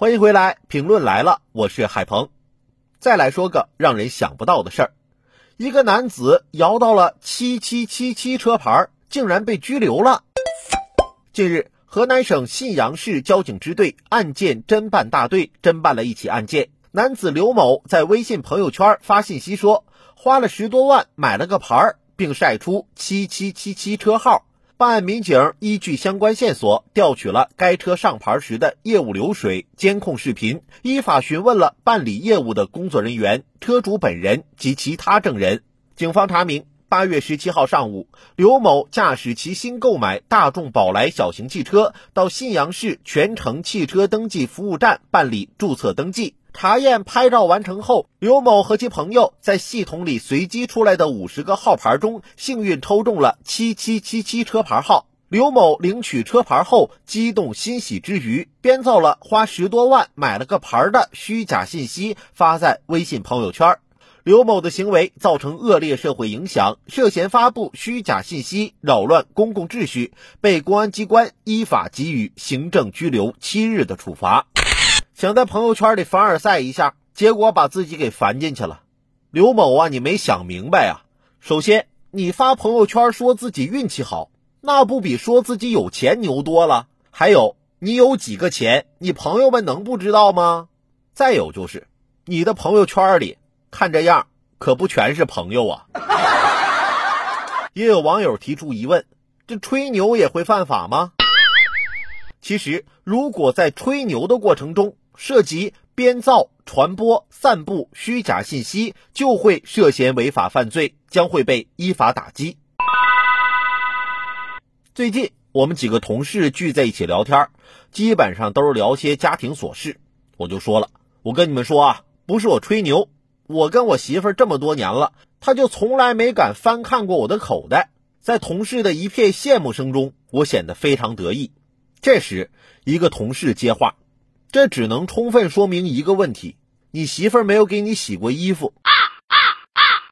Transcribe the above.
欢迎回来，评论来了，我是海鹏。再来说个让人想不到的事儿：一个男子摇到了七七七七车牌，竟然被拘留了。近日，河南省信阳市交警支队案件侦办大队侦办了一起案件。男子刘某在微信朋友圈发信息说，花了十多万买了个牌，并晒出七七七七车号。办案民警依据相关线索，调取了该车上牌时的业务流水、监控视频，依法询问了办理业务的工作人员、车主本人及其他证人。警方查明，八月十七号上午，刘某驾驶其新购买大众宝来小型汽车到信阳市全程汽车登记服务站办理注册登记。查验拍照完成后，刘某和其朋友在系统里随机出来的五十个号牌中，幸运抽中了七七七七车牌号。刘某领取车牌后，激动欣喜之余，编造了花十多万买了个牌的虚假信息，发在微信朋友圈。刘某的行为造成恶劣社会影响，涉嫌发布虚假信息，扰乱公共秩序，被公安机关依法给予行政拘留七日的处罚。想在朋友圈里凡尔赛一下，结果把自己给烦进去了。刘某啊，你没想明白啊！首先，你发朋友圈说自己运气好，那不比说自己有钱牛多了？还有，你有几个钱，你朋友们能不知道吗？再有就是，你的朋友圈里看这样，可不全是朋友啊！也有网友提出疑问：这吹牛也会犯法吗？其实，如果在吹牛的过程中，涉及编造、传播、散布虚假信息，就会涉嫌违法犯罪，将会被依法打击。最近我们几个同事聚在一起聊天，基本上都是聊些家庭琐事。我就说了，我跟你们说啊，不是我吹牛，我跟我媳妇这么多年了，她就从来没敢翻看过我的口袋。在同事的一片羡慕声中，我显得非常得意。这时，一个同事接话。这只能充分说明一个问题：你媳妇儿没有给你洗过衣服。